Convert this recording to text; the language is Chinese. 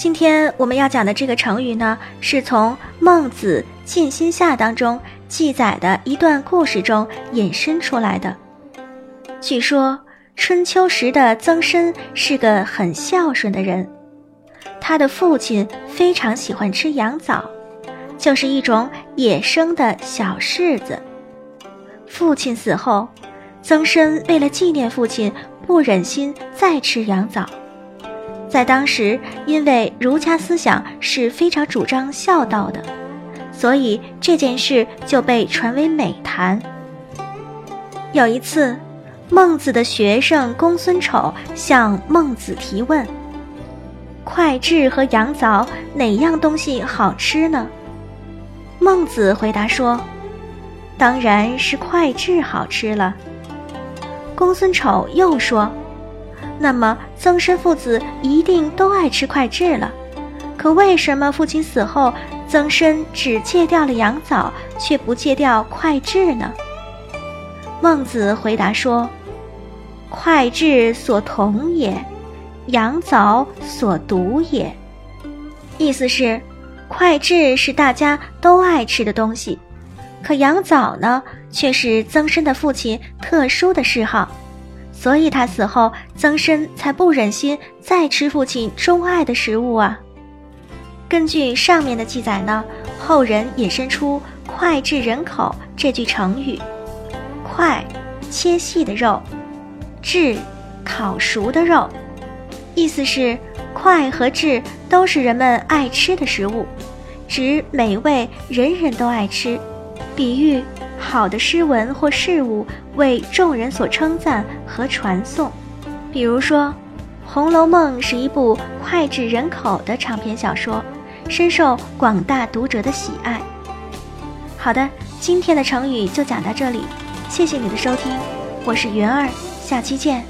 今天我们要讲的这个成语呢，是从《孟子尽心下》当中。记载的一段故事中引申出来的。据说春秋时的曾参是个很孝顺的人，他的父亲非常喜欢吃羊枣，就是一种野生的小柿子。父亲死后，曾参为了纪念父亲，不忍心再吃羊枣。在当时，因为儒家思想是非常主张孝道的。所以这件事就被传为美谈。有一次，孟子的学生公孙丑向孟子提问：“脍炙和羊枣哪样东西好吃呢？”孟子回答说：“当然是脍炙好吃了。”公孙丑又说：“那么曾参父子一定都爱吃脍炙了，可为什么父亲死后？”曾参只戒掉了羊枣，却不戒掉脍炙呢？孟子回答说：“脍炙所同也，羊枣所独也。”意思是，脍炙是大家都爱吃的东西，可羊枣呢，却是曾参的父亲特殊的嗜好，所以他死后，曾参才不忍心再吃父亲钟爱的食物啊。根据上面的记载呢，后人引申出“脍炙人口”这句成语。脍，切细的肉；炙，烤熟的肉。意思是，脍和炙都是人们爱吃的食物，指美味，人人都爱吃。比喻好的诗文或事物为众人所称赞和传颂。比如说，《红楼梦》是一部脍炙人口的长篇小说。深受广大读者的喜爱。好的，今天的成语就讲到这里，谢谢你的收听，我是云儿，下期见。